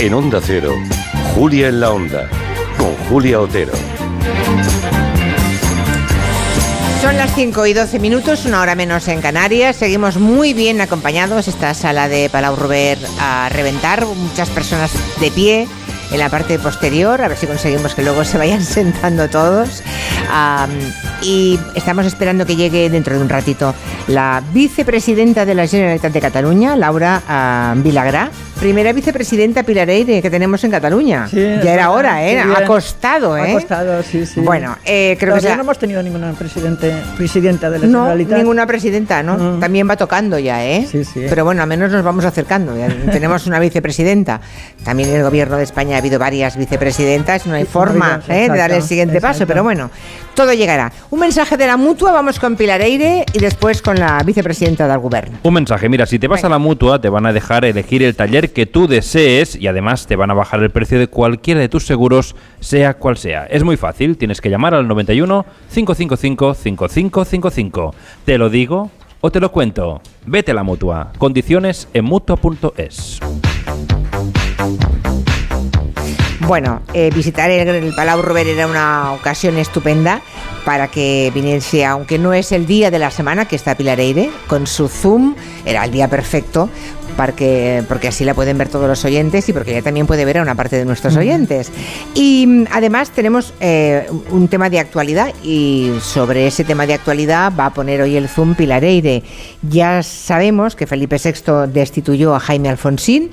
En Onda Cero, Julia en la Onda, con Julia Otero. Son las 5 y 12 minutos, una hora menos en Canarias. Seguimos muy bien acompañados. Esta sala de Palau Robert a reventar, muchas personas de pie en la parte posterior, a ver si conseguimos que luego se vayan sentando todos. Y estamos esperando que llegue dentro de un ratito la vicepresidenta de la Generalitat de Cataluña, Laura uh, Vilagrá primera vicepresidenta Pilareire que tenemos en Cataluña. ya era hora, ¿eh? Ha costado, ¿eh? Ha costado, sí, sí. Bueno, eh, creo que ya no hemos tenido ninguna presidente, presidenta de la no, ninguna presidenta, ¿no? Mm. También va tocando ya, ¿eh? Sí, sí. Pero bueno, al menos nos vamos acercando. tenemos una vicepresidenta. También en el gobierno de España ha habido varias vicepresidentas. No hay forma ¿eh? de dar el siguiente paso, pero bueno, todo llegará. Un mensaje de la mutua, vamos con Pilareire y después con la vicepresidenta del gobierno. Un mensaje, mira, si te vas a la mutua, te van a dejar elegir el taller que tú desees y además te van a bajar el precio de cualquiera de tus seguros, sea cual sea. Es muy fácil, tienes que llamar al 91 555 5555. Te lo digo o te lo cuento. Vete a la mutua. Condiciones en mutua.es. Bueno, eh, visitar el, el, Palau Robert era una ocasión estupenda para que viniese, aunque no es el día de la semana que está Pilareire, con su Zoom, era el día perfecto porque, porque así la pueden ver todos los oyentes y porque ella también puede ver a una parte de nuestros oyentes. Y mm, además tenemos eh, un tema de actualidad y sobre ese tema de actualidad va a poner hoy el Zoom Pilareire. Ya sabemos que Felipe VI destituyó a Jaime Alfonsín,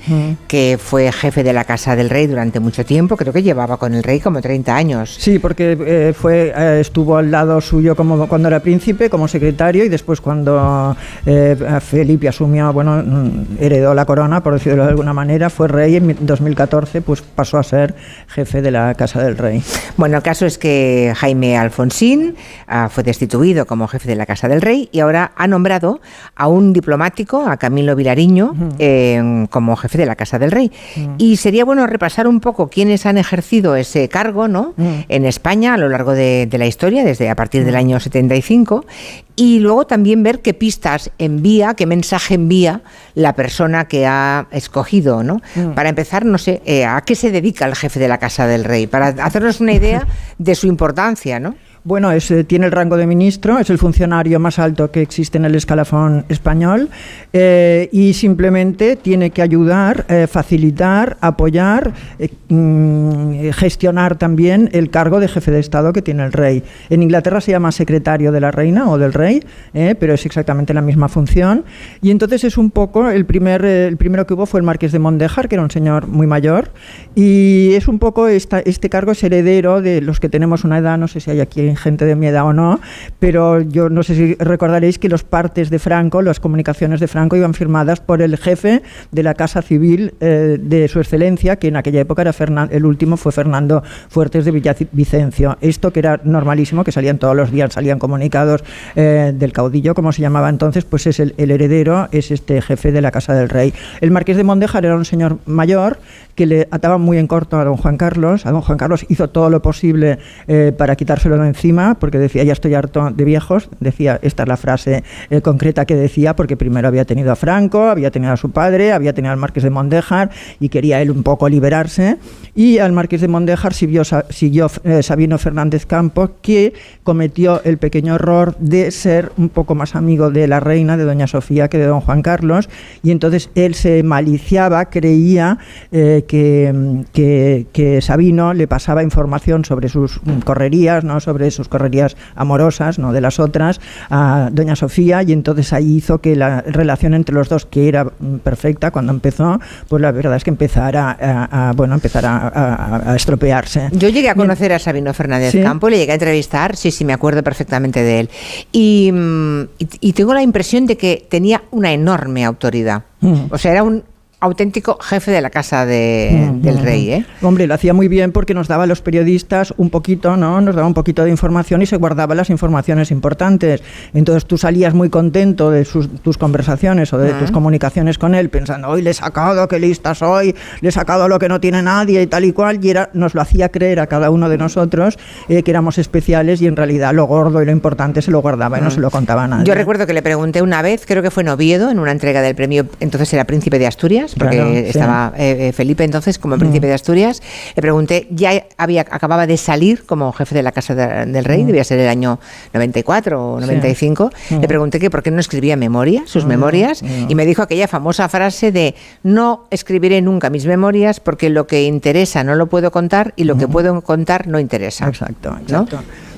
que fue jefe de la Casa del Rey durante mucho tiempo, creo que llevaba con el rey como 30 años. Sí, porque eh, fue, eh, estuvo al lado suyo como cuando era príncipe, como secretario, y después cuando Felipe asumió, bueno, mm, heredó la corona, por decirlo de alguna manera, fue rey en 2014, pues pasó a ser jefe de la Casa del Rey. Bueno, el caso es que Jaime Alfonsín ah, fue destituido como jefe de la Casa del Rey y ahora ha nombrado a un diplomático, a Camilo Vilariño, eh, como jefe de la Casa del Rey. Y sería bueno repasar un poco quiénes han ejercido ese cargo ¿no? en España a lo largo de, de, la historia, desde a partir del año 75, y luego también ver qué pistas envía, qué mensaje envía la persona que ha escogido, ¿no? Mm. Para empezar, no sé, eh, ¿a qué se dedica el jefe de la Casa del Rey? Para hacernos una idea de su importancia, ¿no? Bueno, es, eh, tiene el rango de ministro, es el funcionario más alto que existe en el escalafón español eh, y simplemente tiene que ayudar, eh, facilitar, apoyar, mm, gestionar también el cargo de jefe de Estado que tiene el rey. En Inglaterra se llama secretario de la reina o del rey, pero es exactamente la misma función. Y entonces es un poco, el, primer, el primero que hubo fue el marqués de Mondejar, que era un señor muy mayor, y es un poco este cargo es heredero de los que tenemos una edad, no sé si hay aquí gente de mi edad o no, pero yo no sé si recordaréis que los partes de Franco, las comunicaciones de Franco iban firmadas por el jefe de la Casa Civil eh, de su excelencia, que en aquella época era el último fue Fernando Fuertes de Villavicencio. Esto que era normalísimo, que salían todos los días, salían comunicados eh, del caudillo, como se llamaba entonces, pues es el, heredero, es este jefe de la Casa del Rey. El marqués de Mondejar era un señor mayor que le ataba muy en corto a don Juan Carlos. A don Juan Carlos hizo todo lo posible eh, para quitárselo de encima porque decía, ya estoy harto de viejos, decía, esta es la frase eh, concreta que decía, porque primero había tenido a Franco, había tenido a su padre, había tenido al marqués de Mondejar y quería él un poco liberarse, y al marqués de Mondejar siguió, siguió eh, Sabino Fernández Campos, que cometió el pequeño error de ser un poco más amigo de la reina, de doña Sofía, que de don Juan Carlos, y entonces él se maliciaba, creía eh, que, que, que Sabino le pasaba información sobre sus correrías, ¿no? sobre sus correrías amorosas, no de las otras, a doña Sofía y entonces ahí hizo que la relación entre los dos, que era mm, perfecta cuando empezó, pues la verdad es que empezara a, bueno, empezara a, estropearse. Yo llegué a conocer a Sabino Fernández Campo, le llegué a entrevistar, sí, sí, me acuerdo perfectamente de él. Y, mm, y tengo la impresión de que tenía una enorme autoridad. Mm. O sea, era un auténtico jefe de la casa de, mm, del mm, rey. Mm. ¿eh? Hombre, lo hacía muy bien porque nos daba a los periodistas un poquito, ¿no? Nos daba un poquito de información y se guardaba las informaciones importantes. Entonces tú salías muy contento de tus conversaciones o de tus comunicaciones con él, pensando, hoy le he sacado, qué lista soy, le he sacado lo que no tiene nadie y tal y cual, y era, nos lo hacía creer a cada uno de nosotros eh, que éramos especiales y en realidad lo gordo y lo importante se lo guardaba y no se lo contaba a nadie. Yo recuerdo que le pregunté una vez, creo que fue en Oviedo, en una entrega del premio, entonces era Príncipe de Asturias, Asturias, porque Claro, sí. estaba eh, eh, Felipe entonces como príncipe de Asturias. Le pregunté, ya había acababa de salir como jefe de la Casa de- del Rey, debía ser el año 94 o 95. Le pregunté que por qué no escribía memoria, sus memorias, y me dijo aquella famosa frase de no escribiré nunca mis memorias porque lo que interesa no lo puedo contar y lo que puedo contar no interesa. Exacto, ¿no?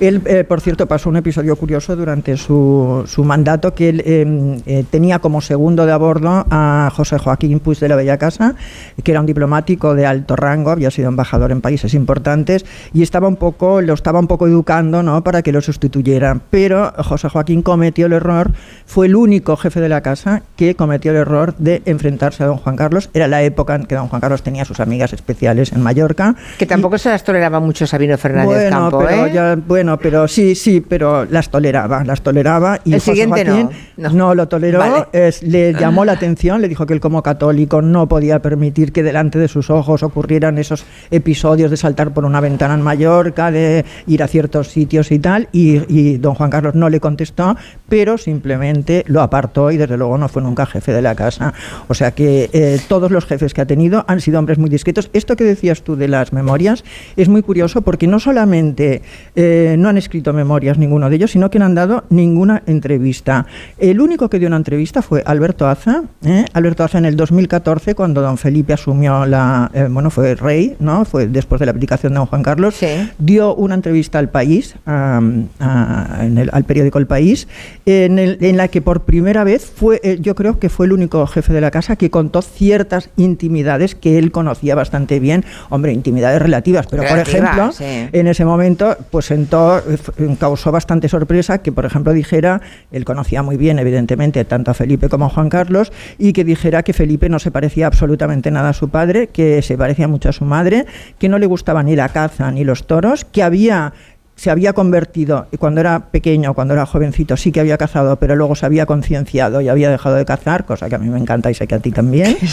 Él, eh, por cierto, pasó un episodio curioso durante su, su mandato que él eh, eh, tenía como segundo de a bordo a José Joaquín Puig de la Bella Casa, que era un diplomático de alto rango, había sido embajador en países importantes y estaba un poco, lo estaba un poco educando, ¿no? Para que lo sustituyera. Pero José Joaquín cometió el error, fue el único jefe de la casa que cometió el error de enfrentarse a don Juan Carlos. Era la época en que don Juan Carlos tenía sus amigas especiales en Mallorca. Que tampoco se las toleraba mucho Sabino Fernández bueno, Campo, pero ¿eh? ya- bueno, pero sí, sí, pero las toleraba, las toleraba. Y El José siguiente no, Joaquín no. lo toleró, Vale. es- le llamó la atención, le dijo que él como católico no podía permitir que delante de sus ojos ocurrieran esos episodios de saltar por una ventana en Mallorca, de ir a ciertos sitios y tal, y, y don Juan Carlos no le contestó, pero simplemente lo apartó y desde luego no fue nunca jefe de la casa. O sea que eh, todos los jefes que ha tenido han sido hombres muy discretos. Esto que decías tú de las memorias es muy curioso porque no solamente eh, no han escrito memorias ninguno de ellos, sino que no han dado ninguna entrevista. El único que dio una entrevista fue Alberto Aza. ¿eh? Alberto Aza en el 2014, cuando don Felipe asumió la, eh, bueno, fue rey, ¿no? Fue después de la abdicación de don Juan Carlos, Sí. dio una entrevista al país, a- a- en el- al periódico El País, en, el- en la que por primera vez fue, eh, yo creo que fue el único jefe de la casa que contó ciertas intimidades que él conocía bastante bien. Hombre, intimidades relativas, pero por ejemplo, sí. en ese momento, pues sentó, causó bastante sorpresa que, por ejemplo, dijera, él conocía muy bien, evidentemente, tanto a Felipe como a Juan Carlos, y que dijera que Felipe no se parecía absolutamente nada a su padre, que se parecía mucho a su madre, que no le gustaba ni la caza ni los toros, que había se había convertido, y cuando era pequeño, cuando era jovencito, sí que había cazado, pero luego se había concienciado y había dejado de cazar, cosa que a mí me encanta y sé que a ti también.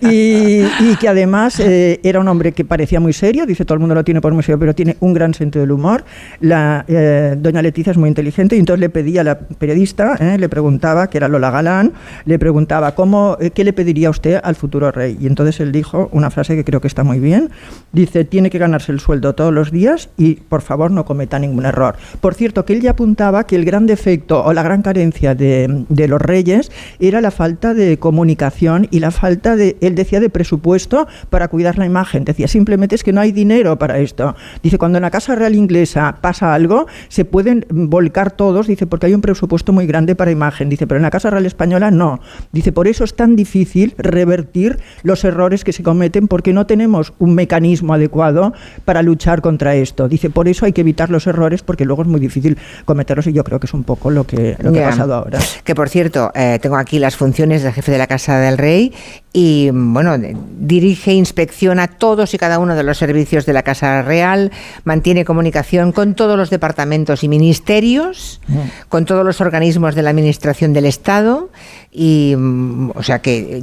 Y, y que además eh, era un hombre que parecía muy serio, dice todo el mundo lo tiene por muy serio, pero tiene un gran sentido del humor. La eh, doña Leticia es muy inteligente y entonces le pedía a la periodista, eh, le preguntaba, que era Lola Galán, le preguntaba, ¿cómo, eh, ¿qué le pediría usted al futuro rey? Y entonces él dijo una frase que creo que está muy bien, dice, tiene que ganarse el sueldo todos los días y por favor no cometa ningún error. Por cierto, que él ya apuntaba que el gran defecto o la gran carencia de, de los reyes era la falta de comunicación y la falta de, él decía, de presupuesto para cuidar la imagen. Decía, simplemente es que no hay dinero para esto. Dice, cuando en la Casa Real Inglesa pasa algo, se pueden volcar todos, dice, porque hay un presupuesto muy grande para imagen. Dice, pero en la Casa Real Española no. Dice, por eso es tan difícil revertir los errores que se cometen porque no tenemos un mecanismo adecuado para luchar contra esto. Dice, por eso hay que evitar los errores porque luego es muy difícil cometerlos y yo creo que es un poco lo que, lo que ha pasado ahora. Que por cierto, eh, tengo aquí las funciones del jefe de la Casa del Rey y bueno, dirige, inspecciona todos y cada uno de los servicios de la Casa Real, mantiene comunicación con todos los departamentos y ministerios, con todos los organismos de la Administración del Estado y mm, o sea que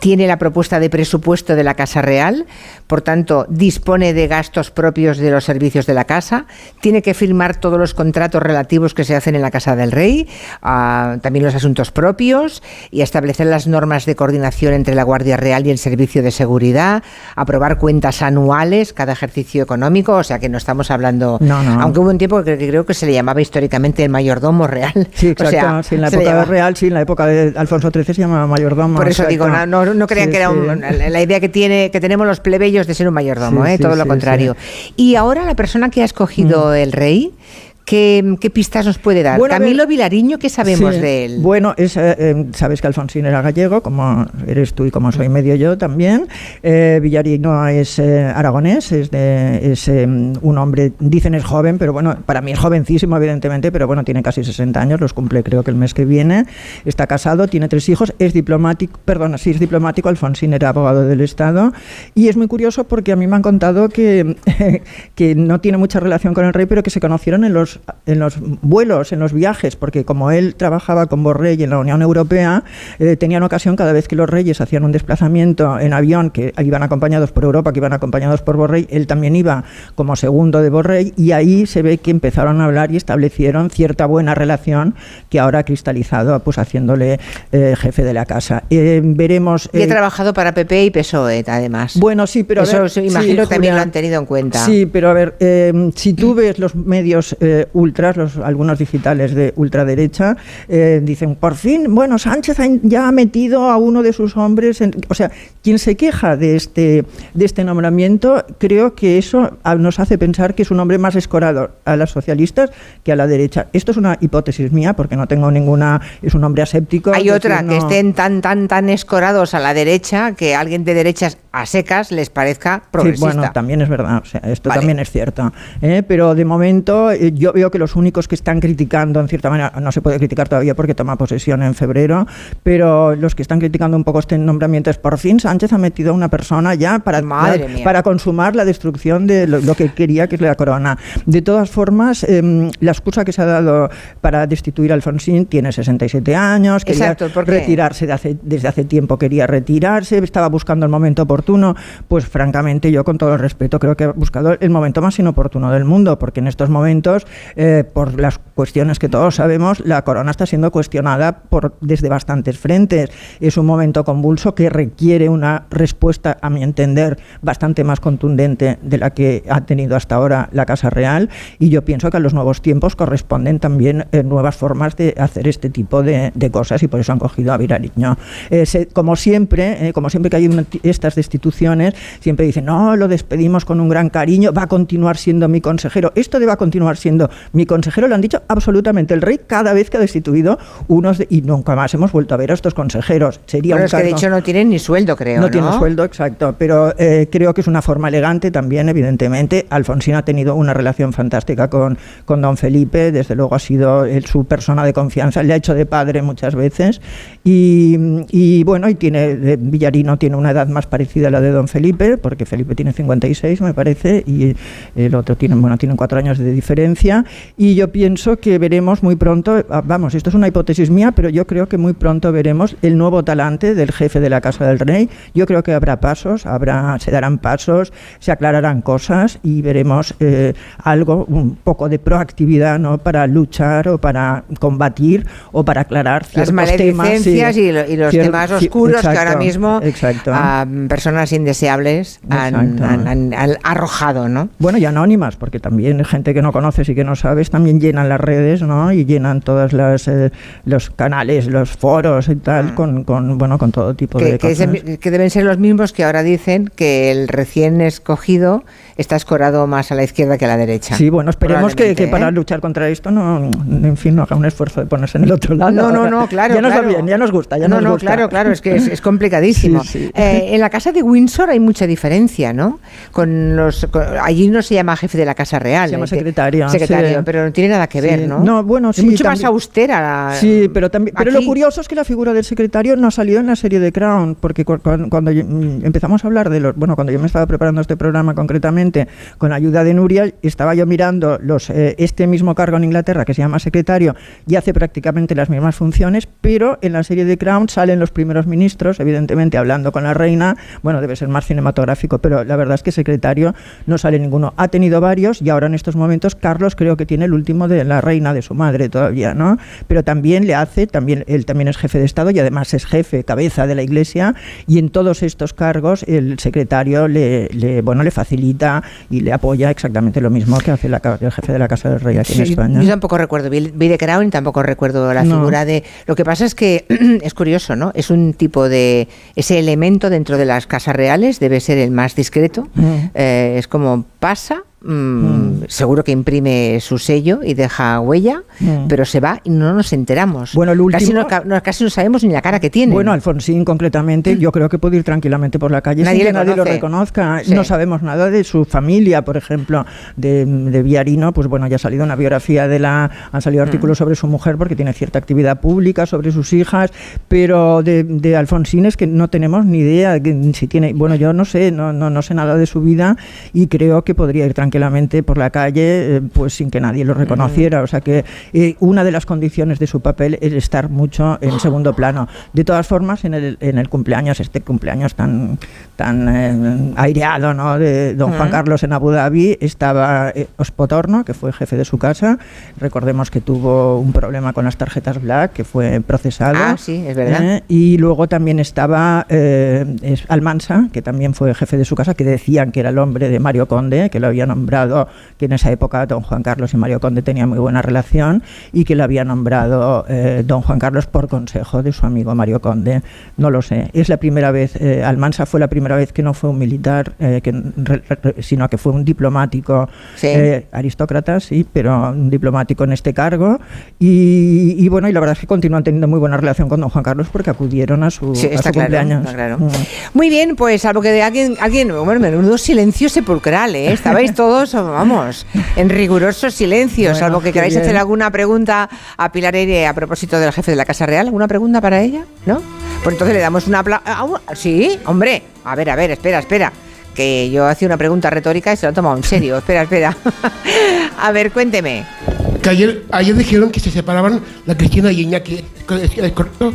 tiene la propuesta de presupuesto de la Casa Real, por tanto dispone de gastos propios de los servicios de la casa, tiene que firmar todos los contratos relativos que se hacen en la Casa del Rey, ah, también los asuntos propios y establecer las normas de coordinación entre la Guardia Real y el Servicio de Seguridad, aprobar cuentas anuales cada ejercicio económico, o sea que no estamos hablando, No, no. aunque hubo un tiempo que, creo que se le llamaba históricamente el mayordomo real. Sí, O exacto. sea, sí, en la época llamaba- real, sí, en la época de Alfonso XIII se llamaba mayordomo. por eso digo, exacto. no, no, no crean Sí, que era un- la idea que tiene que tenemos los plebeyos de ser un mayordomo, ¿eh? todo lo contrario. Y ahora la persona que ha escogido el rey, ¿qué, qué pistas nos puede dar? Bueno, a ver- Camilo Vilariño, ¿qué sabemos Sí. de él? Bueno, es, eh, eh, sabes que Alfonsín era gallego, como eres tú y como soy medio yo también. Eh, Villarino es eh, aragonés, es, de, es eh, un hombre, dicen es joven, pero bueno, para mí es jovencísimo, evidentemente, pero bueno, tiene casi 60 años, los cumple creo que el mes que viene. Está casado, tiene tres hijos, es diplomático, perdona, sí es diplomático, Alfonsín era abogado del Estado. Y es muy curioso porque a mí me han contado que, que no tiene mucha relación con el rey, pero que se conocieron en los los, en los vuelos, en los viajes, porque como él trabajaba con Borrell en la Unión Europea, eh, tenían ocasión cada vez que los reyes hacían un desplazamiento en avión, que iban acompañados por Europa, que iban acompañados por Borrell, él también iba como segundo de Borrell, y ahí se ve que empezaron a hablar y establecieron cierta buena relación que ahora ha cristalizado, pues haciéndole eh, jefe de la casa. Eh, veremos. Y he eh, trabajado para PP y PSOE, además. bueno, sí, pero a Eso ver, sí, imagino sí, también Julia, lo han tenido en cuenta. Sí, pero a ver, si tú ves los medios eh, ultras, los, algunos digitales de ultraderecha, eh, dicen, por fin, bueno, Sánchez ya ha metido a uno de sus hombres, en-". o sea, quien se queja de este, de este nombramiento, creo que eso ah, nos hace pensar que es un hombre más escorado a las socialistas que a la derecha. Esto es una hipótesis mía, porque no tengo ninguna, es un hombre aséptico. Hay otra, que no- estén tan, tan, tan escorados a la derecha que alguien de derechas a secas les parezca Sí, progresista. bueno, también es verdad, o sea, esto Vale. también es cierto. ¿eh? Pero de momento eh, yo veo que los únicos que están criticando, en cierta manera, no se puede criticar todavía porque toma posesión en febrero, pero los que están criticando un poco este nombramiento es por fin Sánchez ha metido a una persona ya para, Madre para, consumar la destrucción de lo, lo que quería, que es la corona. De todas formas, em, la excusa que se ha dado para destituir a Alfonsín tiene 67 años, quería Exacto, ¿por retirarse de hace- desde hace tiempo, quería retirarse, estaba buscando el momento oportuno, pues francamente yo con todo el respeto creo que ha buscado el momento más inoportuno del mundo, porque en estos momentos, eh, por las cuestiones que todos sabemos, la corona está siendo cuestionada por, desde bastantes frentes. Es un momento convulso que requiere una respuesta, a mi entender, bastante más contundente de la que ha tenido hasta ahora la Casa Real, y yo pienso que a los nuevos tiempos corresponden también eh, nuevas formas de hacer este tipo de, de cosas, y por eso han cogido a Virariño. Eh, como siempre, eh, como siempre que hay una- estas destituciones, siempre dicen, no, lo despedimos con un gran cariño, va a continuar siendo mi consejero. Esto de va a continuar siendo mi consejero lo han dicho absolutamente el rey cada vez que ha destituido unos de- y nunca más hemos vuelto a ver a estos consejeros. Sería Bueno, un es que de hecho no tienen ni sueldo, creo. no, tiene sueldo, exacto, pero eh, creo que es una forma elegante también, evidentemente. Alfonsín ha tenido una relación fantástica con, con don Felipe, desde luego ha sido su persona de confianza, le ha hecho de padre muchas veces. Y, y, bueno, y tiene Villarino tiene una edad más parecida a la de don Felipe, porque Felipe tiene 56, me parece, y el otro tiene, bueno, tienen cuatro años de diferencia. Y yo pienso que veremos muy pronto, ah, vamos, esto es una hipótesis mía, pero yo creo que muy pronto veremos el nuevo talante del jefe de la Casa del Rey. Yo creo que habrá pasos, habrá, se darán pasos, se aclararán cosas y veremos eh, algo, un poco de proactividad ¿no? para luchar o para combatir o para aclarar Las ciertos temas. sí. maledicencias y, lo- y los temas oscuros que ahora exacto, mismo exacto. a personas indeseables han, Exacto. han- han- han arrojado, ¿no? Bueno, y anónimas, porque también gente que no conoces y que no sabes también llenan las redes, ¿no? Y llenan todos los canales, los foros y tal, Mm. con, con, bueno, con todo tipo Que, de que cosas. que deben ser los mismos que ahora dicen que el recién escogido está escorado más a la izquierda que a la derecha. Sí, bueno, esperemos que, para ¿eh? luchar contra esto no, en fin, no haga un esfuerzo de ponerse en el otro lado. No, no, no, claro. Ya nos claro. va bien, ya nos gusta, ya no, nos no, gusta. claro, claro, es que es, es complicadísimo. Sí, sí. Eh, en la casa de Windsor hay mucha diferencia, ¿no? Con los, con- allí no se llama jefe de la casa real. Se llama eh, que- secretario, sí. pero no tiene nada que ver, Sí. ¿no? No, bueno, es sí, mucho más austera. la- Sí, pero también, pero lo curioso es que la figura del secretario no ha salido en la serie de Crown, porque cu- cu- cuando, yo- mm, empezamos a hablar de los, bueno, cuando yo me estaba preparando este programa concretamente, con la ayuda de Nuria, estaba yo mirando los, eh, este mismo cargo en Inglaterra que se llama secretario y hace prácticamente las mismas funciones, pero en la serie de Crown salen los primeros ministros, evidentemente hablando con la reina, bueno, debe ser más cinematográfico, pero la verdad es que secretario no sale ninguno. Ha tenido varios y ahora en estos momentos Carlos creo que tiene el último de la reina de su madre todavía, ¿no? Pero también le hace, también él también es jefe de Estado y además es jefe, cabeza de la Iglesia y en todos estos cargos el secretario le, le, bueno le facilita y le apoya exactamente lo mismo que hace la el jefe de la Casa del Rey aquí en España. Yo tampoco recuerdo Crown y tampoco recuerdo la No. figura de. Lo que pasa es que es curioso, ¿no? Es un tipo de. Ese elemento dentro de las casas reales debe ser el más discreto. Mm. Eh, es como pasa. Mm, Mm. Seguro que imprime su sello y deja huella, Mm. pero se va y no nos enteramos. Bueno, el casi, último- no, ca- no- casi no sabemos ni la cara que tiene. Bueno, Alfonsín concretamente, yo creo que puede ir tranquilamente por la calle Nadie sin que nadie lo reconozca. Sí. No sabemos nada de su familia, por ejemplo, de, de Villarino, pues bueno, ya ha salido una biografía de la, han salido artículos sobre su mujer porque tiene cierta actividad pública, sobre sus hijas, pero de, de Alfonsín es que no tenemos ni idea de si tiene, bueno, yo no sé, no, no, no sé nada de su vida y creo que podría ir tranquilamente tranquilamente por la calle, eh, pues sin que nadie lo reconociera. O sea que eh, una de las condiciones de su papel es estar mucho en segundo plano. De todas formas, en el, en el cumpleaños, este cumpleaños tan, tan eh, aireado ¿no? de don Juan Carlos en Abu Dhabi, estaba eh, Ospotorno, que fue jefe de su casa. Recordemos que tuvo un problema con las tarjetas Black, que fue procesado. Ah, sí, es verdad. Eh, y luego también estaba eh, es Almansa, que también fue jefe de su casa, que decían que era el hombre de Mario Conde, que lo había nombrado, que en esa época don Juan Carlos y Mario Conde tenían muy buena relación, y que lo había nombrado eh, don Juan Carlos por consejo de su amigo Mario Conde. No lo sé. Es la primera vez, eh, Almansa fue la primera vez que no fue un militar, eh, que, re- re- sino que fue un diplomático Sí. eh, aristócrata, sí, pero un diplomático en este cargo. Y, y bueno, y la verdad es que continúan teniendo muy buena relación con don Juan Carlos porque acudieron a su, Sí, a su claro, cumpleaños. claro. Mm. Muy bien, pues salvo que de alguien, alguien, bueno, menudo silencio sepulcral, ¿eh? Estabais todos, vamos, en riguroso silencio, Bueno, salvo que queráis bien. hacer alguna pregunta a Pilar Eire a propósito del jefe de la Casa Real. ¿Alguna pregunta para ella? ¿No? Pues entonces le damos una aplauso. Sí, hombre, a ver, a ver, espera, espera. Que yo hacía una pregunta retórica y se lo he tomado en serio. Espera, espera. a ver, cuénteme. Que ayer, ayer dijeron que se separaban la Cristina y Iñaki. ¿Es, es correcto?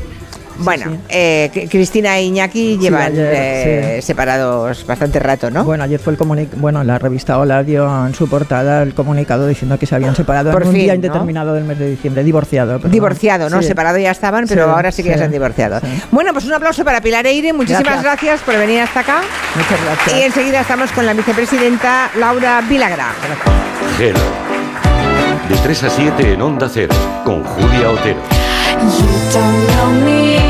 Bueno, eh, Cri- Cristina e Iñaki llevan ayer, eh, separados bastante rato, ¿no? Bueno, ayer fue el comunicado, bueno, la revista Hola dio en su portada el comunicado diciendo que se habían separado Por en un día ¿no? indeterminado del mes de diciembre, divorciado. perdón. Divorciado, ¿no? Sí. Separado ya estaban, pero Sí, ahora sí que ya se han divorciado. sí. Bueno, pues un aplauso para Pilar Eire. Muchísimas gracias, Gracias. por venir hasta acá. Muchas gracias. Y enseguida estamos con la vicepresidenta Laura Vilagra. Gelo. De 3 a 7 en Onda Cero, con Julia Otero. You don't know me.